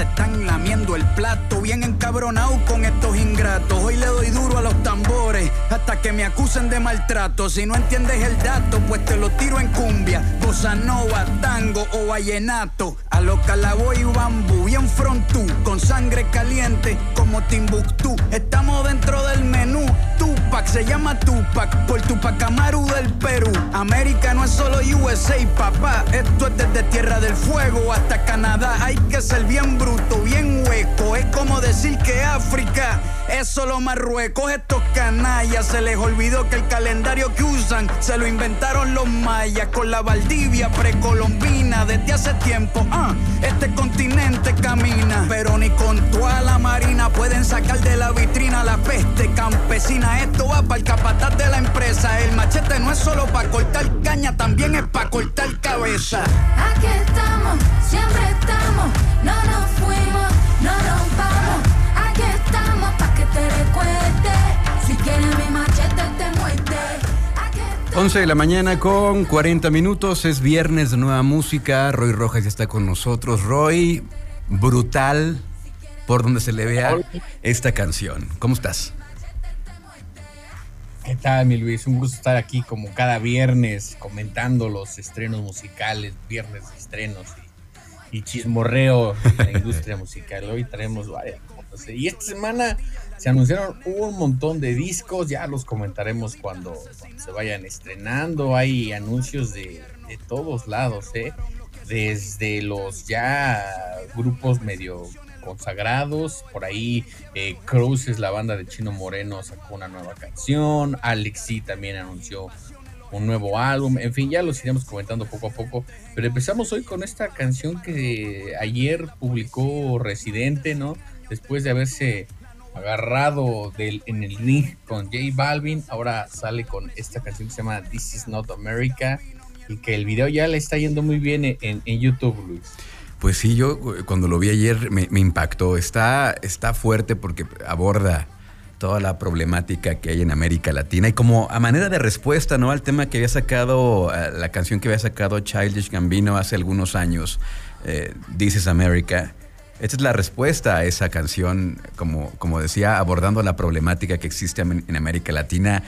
Se están lamiendo el plato. Bien encabronado con estos ingratos. Hoy le doy duro a los tambores hasta que me acusen de maltrato. Si no entiendes el dato, pues te lo tiro en cumbia, bossa nova, tango o vallenato. A lo calaboy y bambú, bien frontú, con sangre caliente como Timbuktu. Estamos dentro del menú. Tupac se llama Tupac por Tupac Amaru del Perú. América no es solo USA, papá. Esto es desde Tierra del Fuego hasta Canadá. Hay que ser bien bruto, bien hueco. Es como decir que África es solo Marruecos. Estos canallas se les olvidó que el calendario que usan se lo inventaron los mayas con la Valdivia precolombina desde hace tiempo. Ah, este continente camina, pero ni con toda la marina pueden sacar de la vitrina la peste campesina. Esto va para el capataz de la empresa. El machete no es solo para cortar caña, también es para cortar cabeza. Aquí estamos, siempre estamos, no nos fuimos, no nos vamos. Aquí estamos para que te recuerde. Si quieres mi machete te muerde. 11 de la mañana con 40 minutos, es viernes de nueva música, Roy Rojas ya está con nosotros, Roy, brutal por donde se le vea esta canción, ¿cómo estás? ¿Qué tal, mi Luis? Un gusto estar aquí como cada viernes comentando los estrenos musicales, viernes de estrenos y, chismorreo en la industria musical. Hoy traemos varias cosas. Y esta semana se anunciaron un montón de discos, ya los comentaremos cuando, se vayan estrenando. Hay anuncios de, de todos lados, ¿eh? desde los ya grupos medio consagrados. Por ahí eh, Cruces, la banda de Chino Moreno, sacó una nueva canción. Alexi también anunció un nuevo álbum. En fin, ya los iremos comentando poco a poco. Pero empezamos hoy con esta canción que ayer publicó Residente, ¿no? Después de haberse agarrado del, en el ring con J Balvin, ahora sale con esta canción que se llama This Is Not America y que el video ya le está yendo muy bien en, en YouTube, Luis. Pues sí, yo eh, cuando lo vi ayer me, impactó. Está, está fuerte porque aborda toda la problemática que hay en América Latina y como a manera de respuesta ¿no? al tema que había sacado, la canción que había sacado Childish Gambino hace algunos años, eh, This is America. Esta es la respuesta a esa canción, como, como decía, abordando la problemática que existe en América Latina.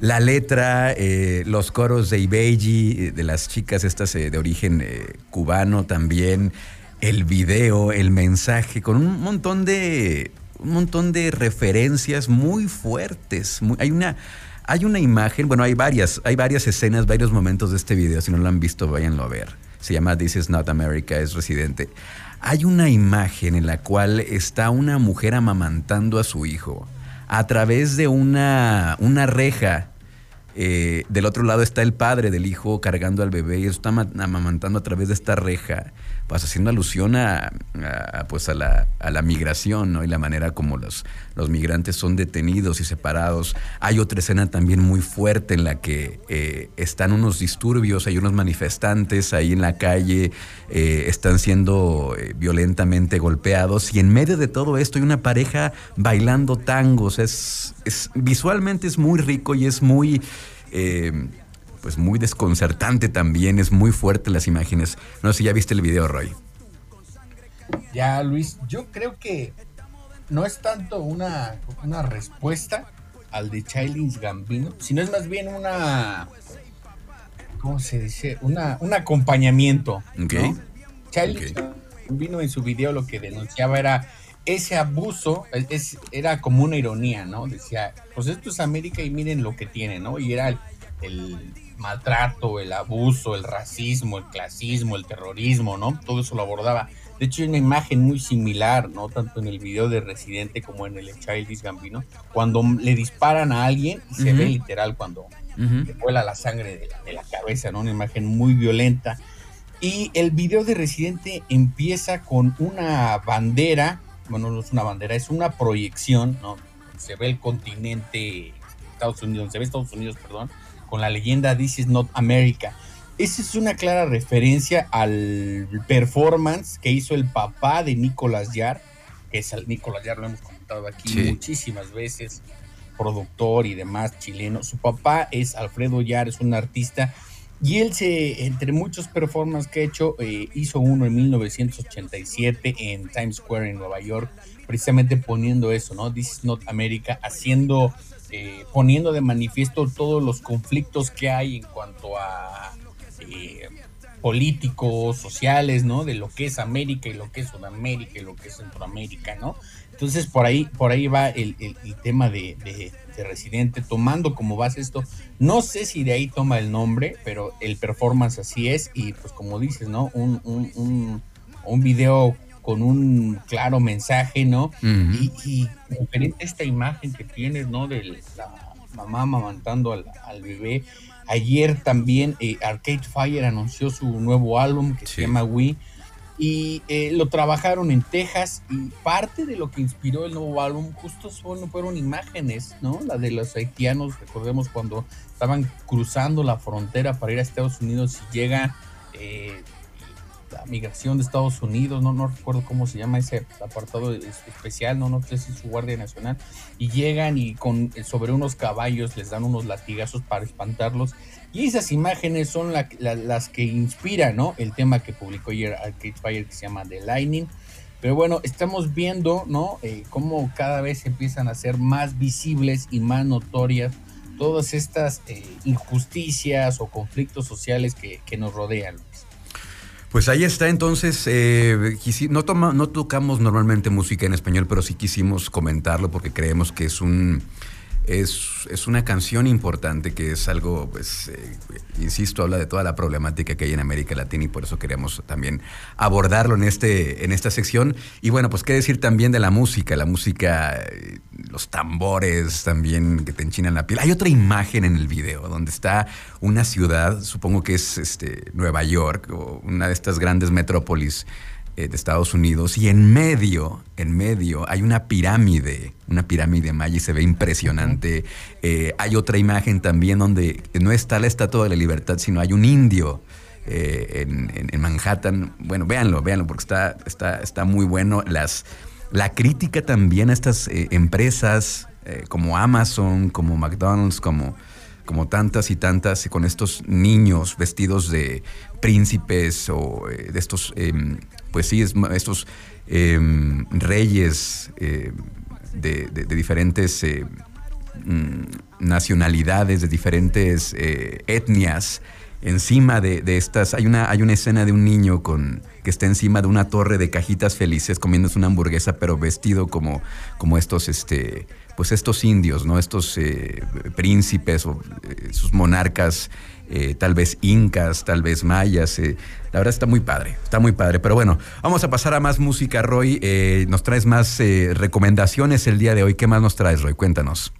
La letra, eh, los coros de Ibeji, eh, de las chicas estas eh, de origen cubano también, el video, el mensaje, con un montón de, un montón de referencias muy fuertes. hay una... Hay una imagen, bueno, hay varias, hay varias escenas, varios momentos de este video. Si no lo han visto, váyanlo a ver. Se llama This is Not America, es residente. Hay una imagen en la cual está una mujer amamantando a su hijo a través de una, una reja eh, del otro lado está el padre del hijo cargando al bebé y está amamantando a través de esta reja, pues haciendo alusión a, pues a la, a la migración ¿no? y la manera como los, los migrantes son detenidos y separados. Hay otra escena también muy fuerte en la que eh, están unos disturbios, hay unos manifestantes ahí en la calle, eh, están siendo violentamente golpeados y en medio de todo esto hay una pareja bailando tangos. Es, es, visualmente es muy rico y es muy eh, pues muy desconcertante también, es muy fuerte las imágenes. No sé si ya viste el video, Roy. Ya, Luis, yo creo que no es tanto una, una respuesta al de Childish Gambino, sino es más bien una, ¿cómo se dice? Una, un acompañamiento. Ok. Gambino en su video lo que denunciaba era ese abuso es, era como una ironía, ¿no? Decía, pues esto es América y miren lo que tiene, ¿no? Y era el, maltrato, el abuso, el racismo, el clasismo, el terrorismo, ¿no? Todo eso lo abordaba. De hecho, hay una imagen muy similar, ¿no? Tanto en el video de Residente como en el de Childish Gambino, cuando le disparan a alguien y se ve literal cuando le vuela la sangre de la, de la cabeza, ¿no? Una imagen muy violenta. Y el video de Residente empieza con una bandera, bueno, no es una bandera, es una proyección, ¿no? Se ve el continente Estados Unidos, se ve Estados Unidos, perdón, con la leyenda This is not America. Esa es una clara referencia al performance que hizo el papá de Nicolas Yar, que es el Nicolas Yar, lo hemos comentado aquí muchísimas veces, productor y demás chileno. Su papá es Alfredo Yar, es un artista y él se, entre muchos performances que ha hecho, eh, hizo uno en 1987 en Times Square en Nueva York, precisamente poniendo eso, ¿no? This is not America, haciendo, eh, poniendo de manifiesto todos los conflictos que hay en cuanto a eh, políticos, sociales, ¿no? De lo que es América y lo que es Sudamérica y lo que es Centroamérica, ¿no? Entonces por ahí, por ahí va el, tema de, Residente, tomando como base esto. No sé si de ahí toma el nombre, pero el performance así es. Y pues como dices, ¿no? Un, un, un, video con un claro mensaje, ¿no? y, y, diferente esta imagen que tienes, ¿no? De la mamá amamantando al, bebé. Ayer también eh, Arcade Fire anunció su nuevo álbum que se llama Wii y eh, lo trabajaron en Texas y parte de lo que inspiró el nuevo álbum justo fueron, imágenes, ¿no? La de los haitianos, recordemos cuando estaban cruzando la frontera para ir a Estados Unidos y llega eh, migración de Estados Unidos, no, no recuerdo cómo se llama ese apartado especial, no, no sé si es su Guardia Nacional, y llegan y con sobre unos caballos les dan unos latigazos para espantarlos y esas imágenes son las que inspiran ¿no? el tema que publicó ayer Arcade Fire que se llama The Lightning. Pero bueno, estamos viendo ¿no? Eh, cómo cada vez empiezan a ser más visibles y más notorias todas estas eh, injusticias o conflictos sociales que, nos rodean. Pues ahí está, entonces, eh, no, no tocamos normalmente música en español, pero sí quisimos comentarlo porque creemos que es un es, una canción importante que es algo, pues, eh, insisto, habla de toda la problemática que hay en América Latina y por eso queremos también abordarlo en, este, en esta sección. Y bueno, pues qué decir también de la música, la música, eh, los tambores también que te enchinan la piel. Hay otra imagen en el video donde está una ciudad, supongo que es este, Nueva York o una de estas grandes metrópolis eh, de Estados Unidos y en medio, en medio hay una pirámide, una pirámide maya y se ve impresionante. Eh, hay otra imagen también donde no está la Estatua de la Libertad, sino hay un indio. Eh, en, Manhattan. Bueno, véanlo, véanlo, porque está, está, está muy bueno. Las, la crítica también a estas empresas como Amazon, como McDonald's, como, como tantas y tantas, con estos niños vestidos de príncipes o de estos em, pues sí, estos em, reyes eh, de, diferentes eh, mm, nacionalidades, de diferentes eh, etnias, encima de, estas, hay una, hay una escena de un niño con, que está encima de una torre de cajitas felices comiéndose una hamburguesa, pero vestido como, como estos, este, pues estos indios, ¿no? Estos príncipes o sus monarcas eh, tal vez incas, tal vez mayas. Eh, la verdad está muy padre, está muy padre. Pero bueno, vamos a pasar a más música, Roy. Eh, nos traes más recomendaciones el día de hoy. ¿Qué más nos traes, Roy? Cuéntanos.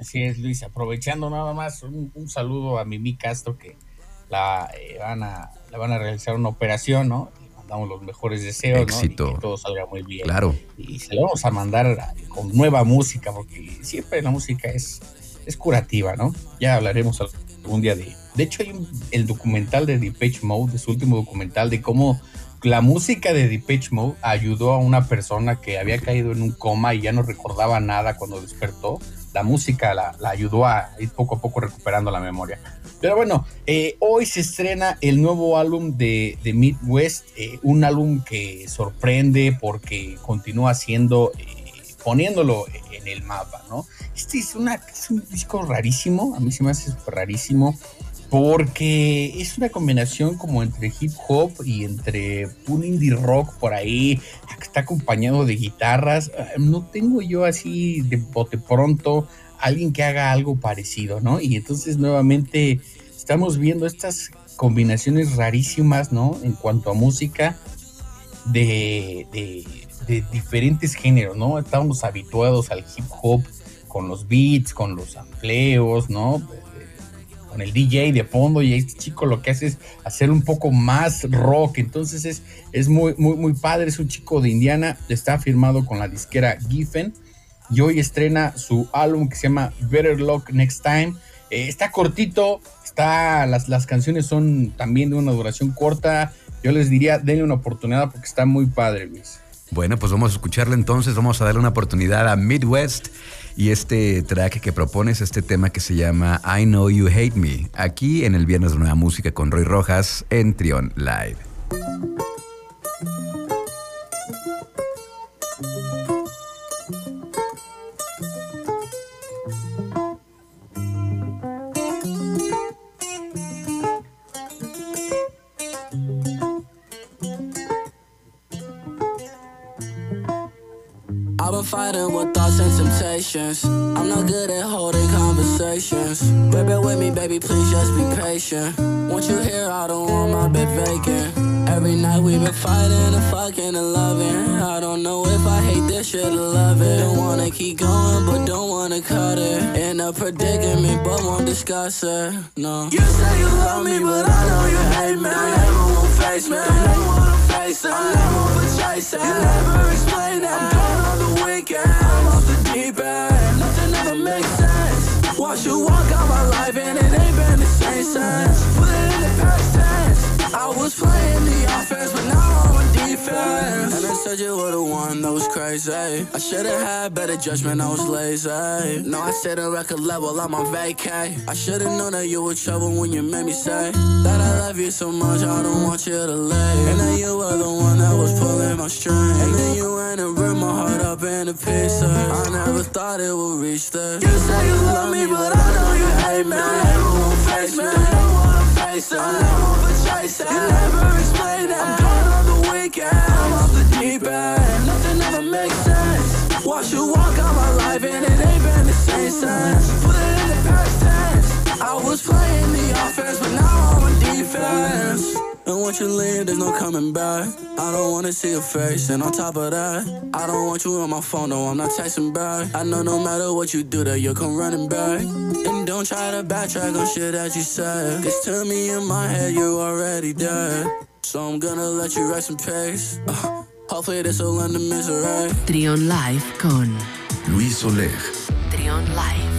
Así es, Luis. Aprovechando nada más, un, saludo a Mimi Castro que la, van a, van a realizar una operación, ¿no? Le mandamos los mejores deseos, Éxito. ¿no? que todo salga muy bien. Claro. Y se lo vamos a mandar con nueva música, porque siempre la música es, es curativa, ¿no? Ya hablaremos algún día de de hecho, hay el documental de Depeche Mode, de su último documental, de cómo la música de Depeche Mode ayudó a una persona que había caído en un coma y ya no recordaba nada cuando despertó. La música la, ayudó a ir poco a poco recuperando la memoria. Pero bueno, eh, hoy se estrena el nuevo álbum de, de Midwest, eh, un álbum que sorprende porque continúa siendo, eh, poniéndolo en el mapa, ¿no? Este es, una, es un disco rarísimo, a mí se me hace rarísimo porque es una combinación como entre hip hop y entre un indie rock por ahí, está acompañado de guitarras. Ah, no tengo yo así de bote pronto alguien que haga algo parecido, ¿no? Y entonces nuevamente estamos viendo estas combinaciones rarísimas, ¿no? En cuanto a música. de, de, diferentes géneros, ¿no? Estábamos habituados al hip hop con los beats, con los amplios, ¿no? Con el DJ de fondo y este chico lo que hace es hacer un poco más rock, entonces es, es muy, muy, muy padre, es un chico de Indiana, está firmado con la disquera Giffen. Y hoy estrena su álbum que se llama Better Luck Next Time. Eh, está cortito, está, las, las canciones son también de una duración corta, yo les diría, denle una oportunidad porque está muy padre, Luis. Bueno, pues vamos a escucharlo entonces, vamos a darle una oportunidad a Midwest y este track que propones, este tema que se llama I Know You Hate Me, aquí en el Viernes de Nueva Música con Roy Rojas en Trion Live. Fighting with thoughts and temptations. I'm not good at holding conversations. Baby, with me, baby, please just be patient. Once you here, I don't want my bed vacant. Every night we've been fighting and fucking and loving. Don't know if I hate this shit or love it. Don't wanna keep going, but don't wanna cut it. In a predicament, but won't discuss it. No. You say you love me, but I know you hate me. I never won't face me. I never wanna face it. I'm never over chasing. You never explain it. I'm gone on the weekend. I'm off the deep end. Nothing ever makes sense. Watch you walk out my life and it ain't been the same since. Put it in the past tense. I was playing the offense, but now I'm on defense. And they said you were the one that was crazy. I should've had better judgment, I was lazy. No, I said a record level, I'm on vacay. I should've known that you were trouble when you made me say that I love you so much, I don't want you to leave. And then you were the one that was pulling my string. And then you went and ripped my heart up into pieces. I never thought it would reach this. You say you love me, but I know you hate me. I never won't face me. I don't wanna face never will chase. You never explain. I'm gone on the. I'm off the deep end. Nothing ever makes sense. Watch you walk out my life and it ain't been the same since. Put it in the past tense. I was playing the offense, but now I'm on defense. And once you leave, there's no coming back. I don't wanna see your face, and on top of that, I don't want you on my phone, no, I'm not texting back. I know no matter what you do, that you'll come running back. And don't try to backtrack on shit that you said. Cause to me in my head, you're already dead. So I'm gonna let you rest in peace. Uh, hopefully this will end the misery. Trion Live con Luis Oleg. Trion Live.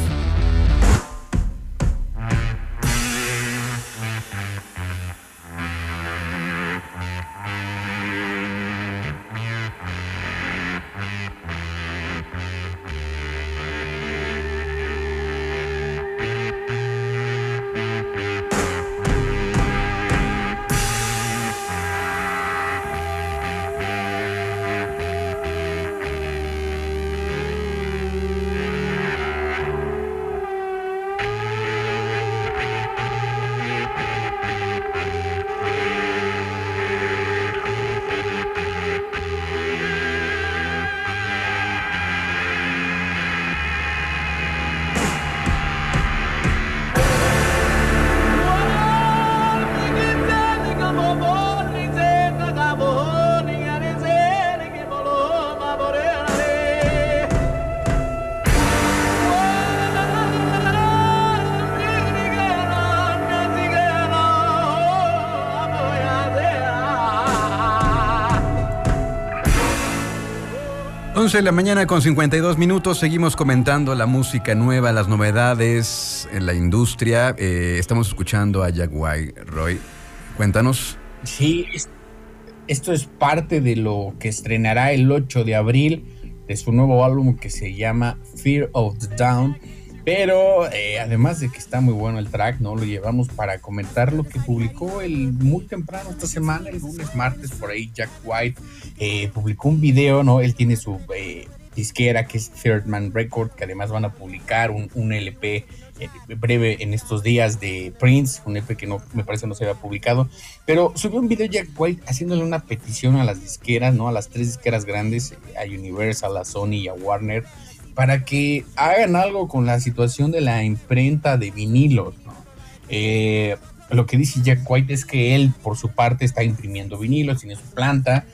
De la mañana con 52 minutos. Seguimos comentando la música nueva, las novedades en la industria. Eh, estamos escuchando a White. Roy, cuéntanos. Sí, esto es parte de lo que estrenará el 8 de abril de su nuevo álbum que se llama Fear of the Down. Pero eh, además de que está muy bueno el track, ¿no? Lo llevamos para comentar lo que publicó el muy temprano esta semana, el lunes, martes, por ahí, Jack White eh, publicó un video, ¿no? Él tiene su eh, disquera que es Third Man Record, que además van a publicar un, LP breve en estos días de Prince, un LP que no me parece no se había publicado, pero subió un video Jack White haciéndole una petición a las disqueras, ¿no? A las tres disqueras grandes, a Universal, a Sony y a Warner para que hagan algo con la situación de la imprenta de vinilos. Eh, lo que dice Jack White es que él, por su parte, está imprimiendo vinilos, tiene su planta,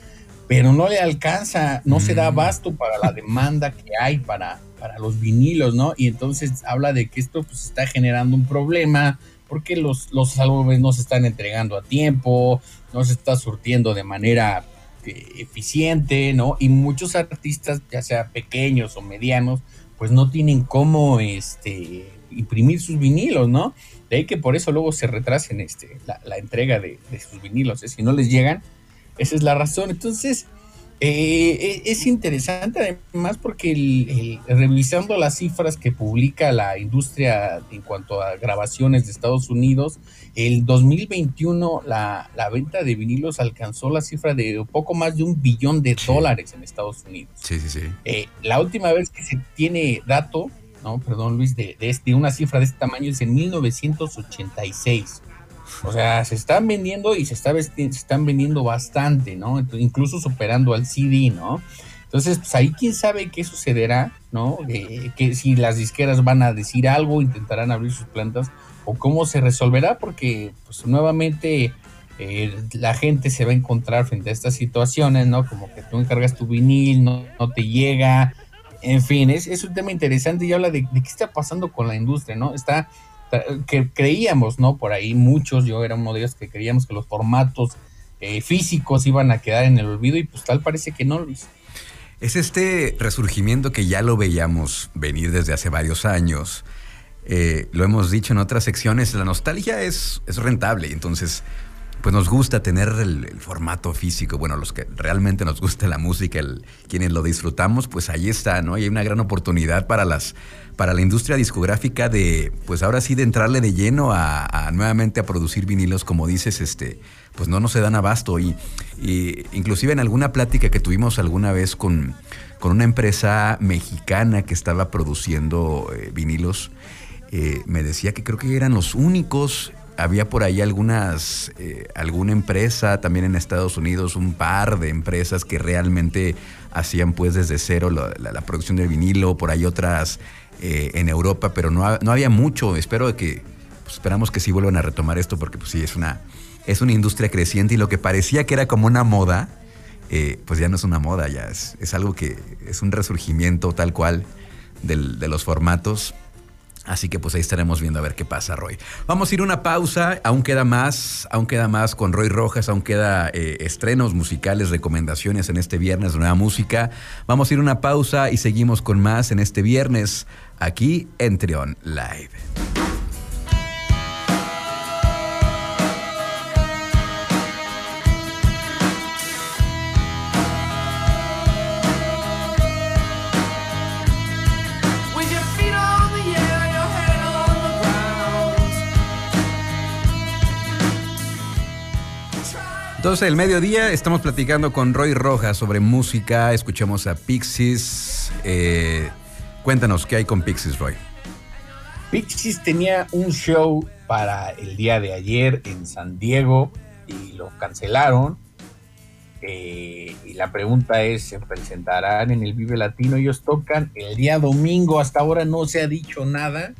pero no le alcanza, no se da Mm. abasto para la demanda que hay para, para los vinilos, ¿no? Y entonces habla de que esto pues está generando un problema porque los, los álbumes no se están entregando a tiempo, no se está surtiendo de manera eficiente, ¿no? Y muchos artistas, ya sea pequeños o medianos, pues no tienen cómo este, imprimir sus vinilos, ¿no? De ahí que por eso luego se retrasen este, la, la entrega de, de sus vinilos, ¿eh? si no les llegan, esa es la razón. Entonces, eh, es interesante además porque el, el, revisando las cifras que publica la industria en cuanto a grabaciones de Estados Unidos, el 2021 la, la venta de vinilos alcanzó la cifra de poco más de un billón de Sí. dólares en Estados Unidos. Sí, sí, sí. Eh, la última vez que se tiene dato, no, perdón Luis, de, de, este, una cifra de este tamaño es en 1986. O sea, se están vendiendo y se, está se están vendiendo bastante, ¿no? Incluso superando al CD, ¿no? Entonces, pues ahí quién sabe qué sucederá, ¿no? Eh, que si las disqueras van a decir algo, intentarán abrir sus plantas, o cómo se resolverá, porque pues nuevamente eh, la gente se va a encontrar frente a estas situaciones, ¿no? Como que tú encargas tu vinil, no, no te llega, en fin, es, es un tema interesante y habla de qué está pasando con la industria, ¿no? Está que creíamos, ¿no? Por ahí muchos, yo era uno de ellos que creíamos que los formatos eh, físicos iban a quedar en el olvido y pues tal parece que no, Luis. Es este resurgimiento que ya lo veíamos venir desde hace varios años. Eh, lo hemos dicho en otras secciones, la nostalgia es, es rentable, entonces pues nos gusta tener el, formato físico. Bueno, los que realmente nos gusta la música, el, quienes lo disfrutamos, pues ahí está, ¿no? Y hay una gran oportunidad para las para la industria discográfica de, pues ahora sí, de entrarle de lleno a, a nuevamente a producir vinilos, como dices, este, pues no nos se dan abasto. Y, y inclusive en alguna plática que tuvimos alguna vez con, con una empresa mexicana que estaba produciendo eh, vinilos, eh, me decía que creo que eran los únicos había por ahí algunas, eh, alguna empresa también en Estados Unidos, un par de empresas que realmente hacían pues desde cero la, producción del vinilo, por ahí otras eh, en Europa, pero no, no, había mucho. Espero que, pues, esperamos que sí vuelvan a retomar esto porque pues sí, es una, es una industria creciente y lo que parecía que era como una moda, eh, pues ya no es una moda, ya es, es algo que es un resurgimiento tal cual de los formatos. Así que pues ahí estaremos viendo a ver qué pasa, Roy. Vamos a ir una pausa, aún queda más, aún queda más con Roy Rojas, aún queda eh, estrenos musicales, recomendaciones en este viernes de Nueva Música. Vamos a ir una pausa y seguimos con más en este viernes aquí en Trion Live. Entonces, el mediodía estamos platicando con Roy Rojas sobre música. Escuchamos a Pixies. Eh, cuéntanos, ¿qué hay con Pixies, Roy? Pixies tenía un show para el día de ayer en San Diego y lo cancelaron. Eh, y la pregunta es: ¿se presentarán en el Vive Latino? Ellos tocan el día domingo. Hasta ahora no se ha dicho nada.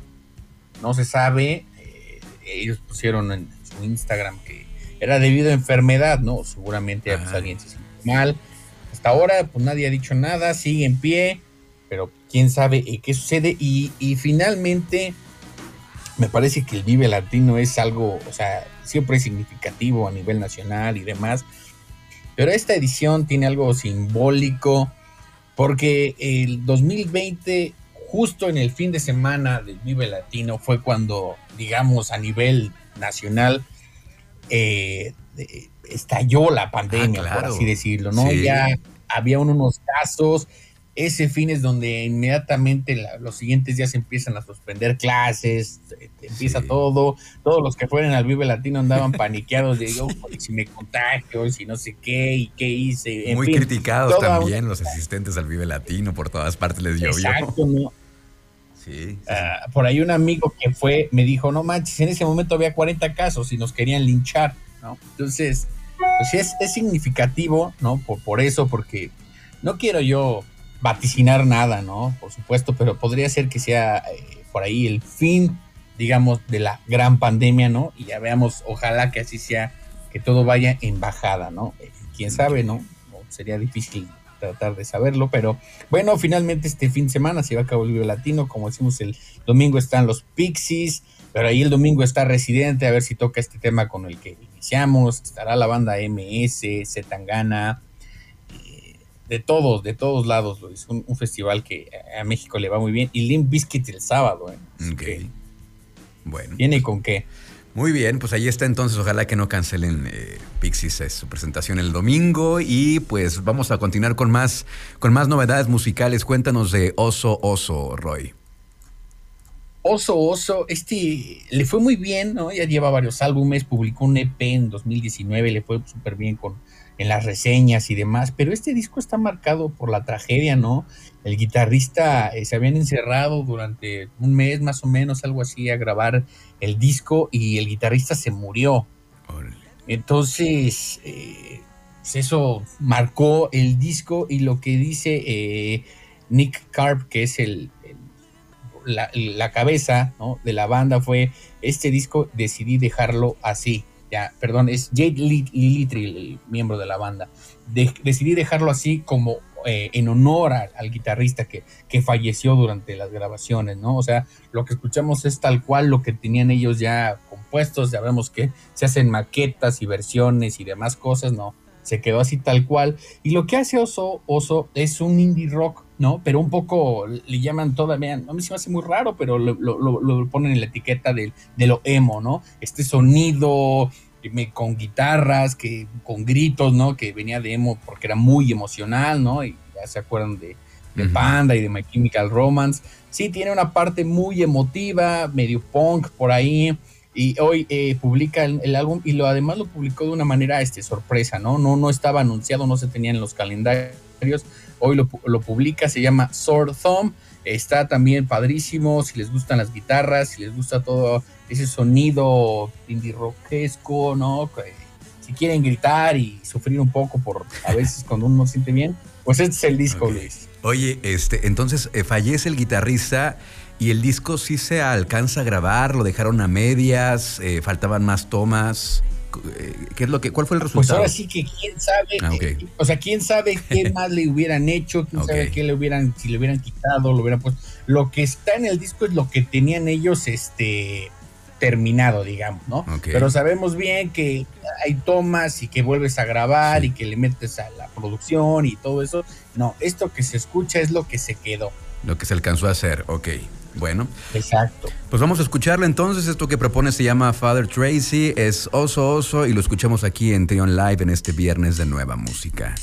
No se sabe. Eh, ellos pusieron en su Instagram que era debido a enfermedad, ¿no? Seguramente pues, alguien se sintió mal. Hasta ahora, pues nadie ha dicho nada, sigue en pie, pero quién sabe eh, qué sucede. Y, y, finalmente, me parece que el Vive Latino es algo, o sea, siempre es significativo a nivel nacional y demás. Pero esta edición tiene algo simbólico, porque el 2020, justo en el fin de semana del Vive Latino, fue cuando, digamos, a nivel nacional, eh, estalló la pandemia, ah, claro. por así decirlo, ¿no? Sí. Ya había unos casos, ese fin es donde inmediatamente la, los siguientes días empiezan a suspender clases, empieza sí. todo, todos los que fueron al Vive Latino andaban paniqueados de, yo, si me contagio, si no sé qué, y qué hice. En Muy fin, criticados también una... los asistentes al Vive Latino, por todas partes les llovió. Exacto, ¿no? Sí. Uh, por ahí un amigo que fue me dijo, no manches, en ese momento había 40 casos y nos querían linchar, ¿no? Entonces, pues es, es significativo, ¿no? Por, por, eso, porque no quiero yo vaticinar nada, ¿no? Por supuesto, pero podría ser que sea eh, por ahí el fin, digamos, de la gran pandemia, ¿no? Y ya veamos, ojalá que así sea, que todo vaya en bajada, ¿no? Eh, Quién sabe, ¿no? sería difícil tratar de saberlo, pero bueno, finalmente este fin de semana se va a cabo el Vivo Latino, como decimos, el domingo están los Pixies, pero ahí el domingo está Residente, a ver si toca este tema con el que iniciamos, estará la banda MS, Zetangana, eh, de todos, de todos lados, es un, un, festival que a México le va muy bien, y Limp Bizkit el sábado, ¿eh? Ok. Bueno. ¿Tiene con qué? Muy bien, pues ahí está entonces, ojalá que no cancelen eh, Pixies es su presentación el domingo y pues vamos a continuar con más, con más novedades musicales. Cuéntanos de Oso Oso, Roy. Oso Oso, este le fue muy bien, ¿no? Ya lleva varios álbumes, publicó un EP en 2019, le fue súper bien con en las reseñas y demás, pero este disco está marcado por la tragedia, ¿no? El guitarrista eh, se habían encerrado durante un mes más o menos, algo así, a grabar el disco y el guitarrista se murió. Entonces, eh, pues eso marcó el disco y lo que dice eh, Nick Carp, que es el, el la, la, cabeza ¿no? de la banda, fue este disco decidí dejarlo así. Perdón, es Jade Lilitri, el miembro de la banda. De, decidí dejarlo así como eh, en honor al guitarrista que, que, falleció durante las grabaciones, ¿no? O sea, lo que escuchamos es tal cual lo que tenían ellos ya compuestos, sabemos que se hacen maquetas y versiones y demás cosas, ¿no? Se quedó así tal cual. Y lo que hace Oso, Oso es un indie rock, ¿no? Pero un poco le llaman todavía, a mí se me hace muy raro, pero lo, lo, lo ponen en la etiqueta de, de, lo emo, ¿no? Este sonido con guitarras, que con gritos, ¿no? Que venía de emo porque era muy emocional, ¿no? Y ya se acuerdan de, de uh -huh. Panda y de My Chemical Romance. Sí, tiene una parte muy emotiva, medio punk por ahí. Y hoy eh, publica el, el, álbum y lo además lo publicó de una manera este, sorpresa, ¿no? ¿no? No estaba anunciado, no se tenía en los calendarios. Hoy lo, lo publica, se llama Sword Thumb. Está también padrísimo, si les gustan las guitarras, si les gusta todo ese sonido indie rockesco, ¿no? Si quieren gritar y sufrir un poco por a veces cuando uno se siente bien, pues este es el disco, okay. Luis. Oye, este, entonces eh, fallece el guitarrista y el disco sí se alcanza a grabar, lo dejaron a medias, eh, faltaban más tomas. ¿Qué es lo que, ¿Cuál fue el resultado? Pues ahora sí que quién sabe, ah, okay. eh, o sea, quién sabe qué más le hubieran hecho, quién okay. sabe qué le hubieran, si le hubieran quitado, lo hubieran puesto. Lo que está en el disco es lo que tenían ellos, este, terminado, digamos, ¿no? Okay. Pero sabemos bien que hay tomas y que vuelves a grabar sí. y que le metes a la producción y todo eso. No, esto que se escucha es lo que se quedó. Lo que se alcanzó a hacer, ok. Bueno. Exacto. Pues vamos a escucharlo entonces. Esto que propone se llama Father Tracy, es Oso Oso y lo escuchamos aquí en Trion Live en este viernes de nueva música.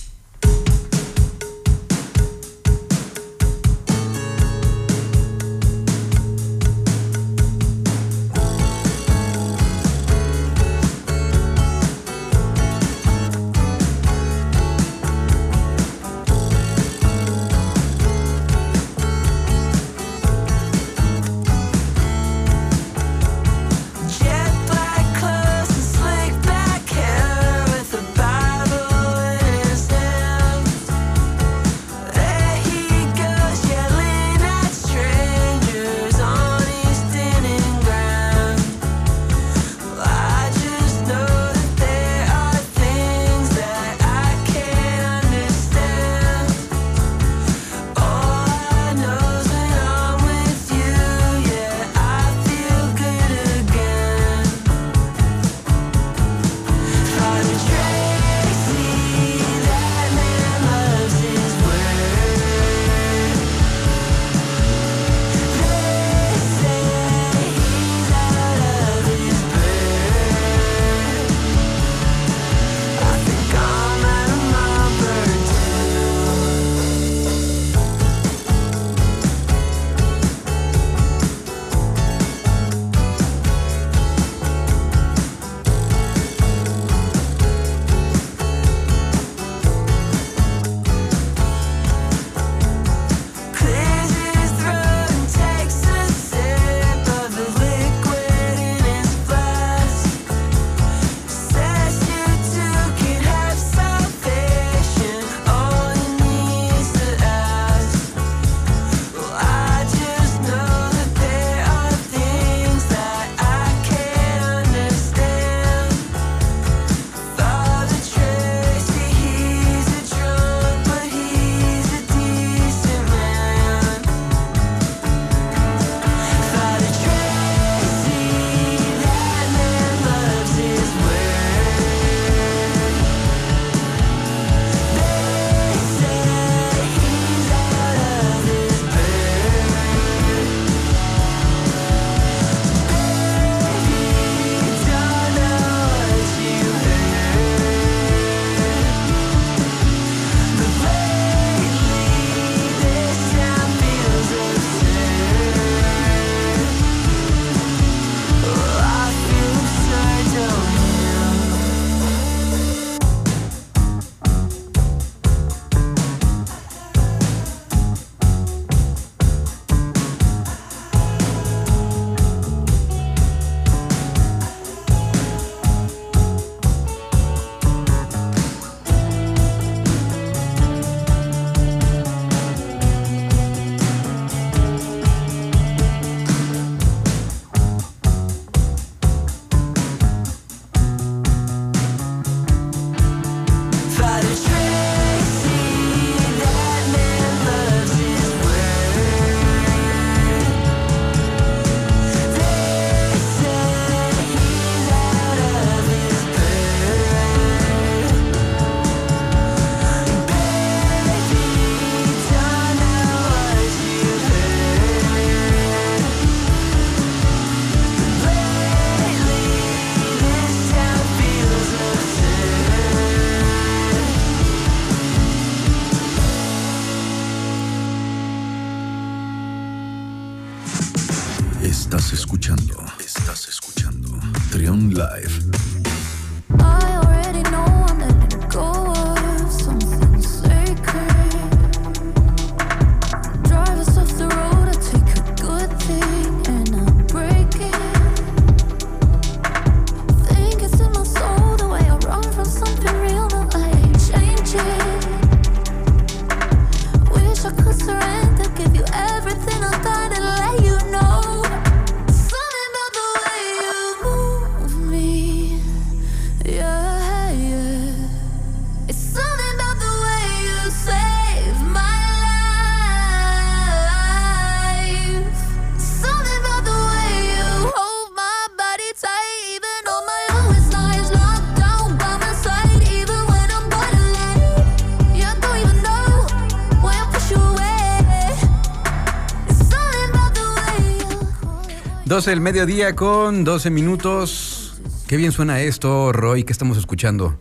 12 del mediodía con 12 minutos. Qué bien suena esto, Roy. ¿Qué estamos escuchando?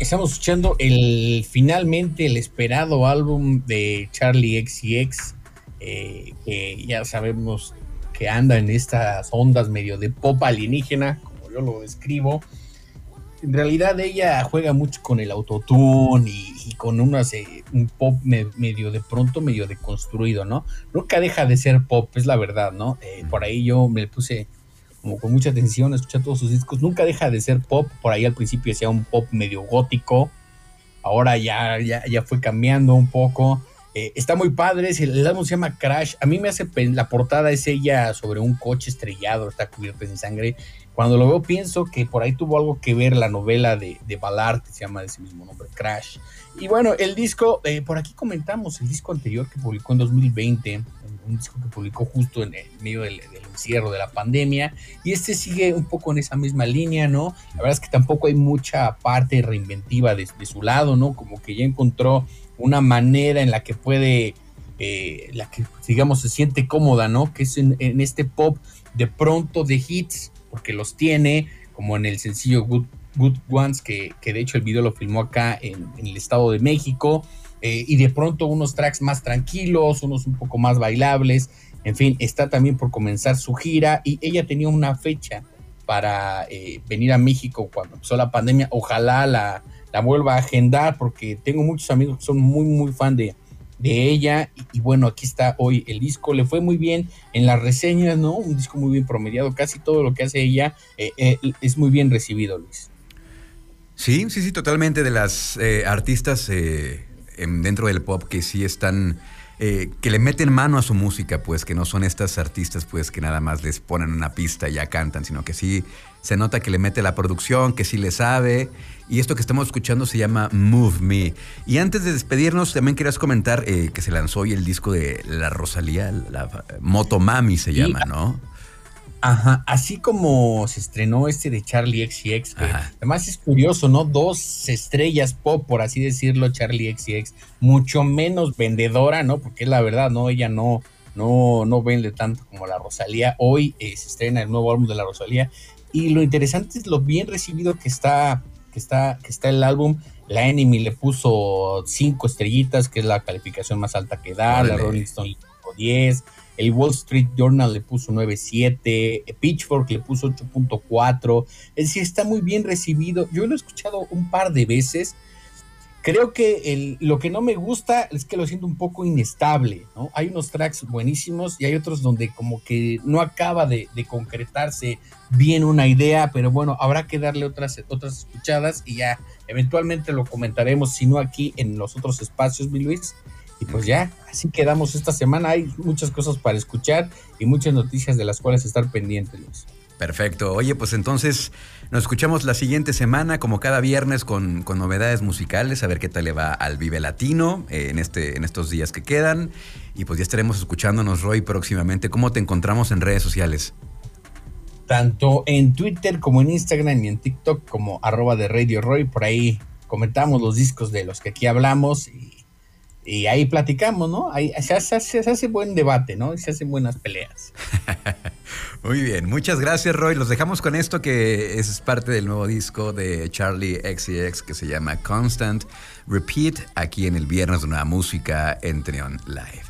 Estamos escuchando el finalmente el esperado álbum de Charlie XCX, eh, que ya sabemos que anda en estas ondas medio de pop alienígena, como yo lo describo. En realidad ella juega mucho con el autotune y, y con unas, eh, un pop me- medio de pronto, medio deconstruido, ¿no? Nunca deja de ser pop, es la verdad, ¿no? Eh, por ahí yo me puse como con mucha atención, escuché todos sus discos, nunca deja de ser pop, por ahí al principio decía un pop medio gótico, ahora ya, ya, ya fue cambiando un poco, Eh, está muy padre, el álbum se llama Crash, a mí me hace, la portada es ella sobre un coche estrellado, está cubierta en sangre, cuando lo veo pienso que por ahí tuvo algo que ver la novela de, de Ballard, que se llama de ese mismo nombre, Crash. Y bueno, el disco, eh, por aquí comentamos el disco anterior que publicó en 2020, un disco que publicó justo en el medio del, encierro de la pandemia, y este sigue un poco en esa misma línea, ¿no? La verdad es que tampoco hay mucha parte reinventiva de, su lado, ¿no? Como que ya encontró una manera en la que puede, eh, la que digamos se siente cómoda, ¿no? Que es en este pop de pronto de hits, porque los tiene, como en el sencillo Good, Good Ones, que, que de hecho el video lo filmó acá en, el Estado de México, eh, y de pronto unos tracks más tranquilos, unos un poco más bailables, en fin, está también por comenzar su gira y ella tenía una fecha para eh, venir a México cuando empezó la pandemia, ojalá la, la vuelva a agendar porque tengo muchos amigos que son muy muy fan de, de ella y, bueno, aquí está hoy el disco, le fue muy bien en las reseñas, ¿no? Un disco muy bien promediado, casi todo lo que hace ella eh, eh, es muy bien recibido, Luis. Sí, sí, sí, totalmente de las eh, artistas eh, en- dentro del pop que sí están, eh, que le meten mano a su música, pues que no son estas artistas pues que nada más les ponen una pista y ya cantan, sino que sí se nota que le mete la producción, que sí le sabe. Y esto que estamos escuchando se llama Move Me. Y antes de despedirnos, también querías comentar eh, que se lanzó hoy el disco de La Rosalía, la Motomami se llama, ¿no? Ajá, así como se estrenó este de Charlie XCX, que Ajá. además es curioso, ¿no? Dos estrellas pop, por así decirlo, Charlie XCX, mucho menos vendedora, ¿no? Porque es la verdad, ¿no? Ella no, no, no vende tanto como la Rosalía. Hoy eh, se estrena el nuevo álbum de la Rosalía y lo interesante es lo bien recibido que está, que está, que está el álbum. La Enemy le puso cinco estrellitas, que es la calificación más alta que da. La. Rolling Stone le puso 10. El Wall Street Journal le puso 9.7, Pitchfork le puso 8.4, es decir, está muy bien recibido. Yo lo he escuchado un par de veces. Creo que el- lo que no me gusta es que lo siento un poco inestable, ¿no? Hay unos tracks buenísimos y hay otros donde como que no acaba de, concretarse bien una idea, pero bueno, habrá que darle otras, otras escuchadas y ya eventualmente lo comentaremos, si no aquí en los otros espacios, mi Luis. Y pues ya, así quedamos esta semana. Hay muchas cosas para escuchar y muchas noticias de las cuales estar pendientes, Luis. Perfecto. Oye, pues entonces nos escuchamos la siguiente semana, como cada viernes, con, con novedades musicales, a ver qué tal le va al Vive Latino eh, en, este, en estos días que quedan. Y pues ya estaremos escuchándonos, Roy, próximamente. ¿Cómo te encontramos en redes sociales? Tanto en Twitter como en Instagram y en TikTok como arroba de Radio Roy. Por ahí comentamos los discos de los que aquí hablamos y, y ahí platicamos, ¿no? Ahí se hace, se hace buen debate, ¿no? Se hacen buenas peleas. Muy bien, muchas gracias, Roy. Los dejamos con esto que es parte del nuevo disco de Charlie XCX que se llama Constant Repeat, aquí en el Viernes de Nueva Música en Trion Live.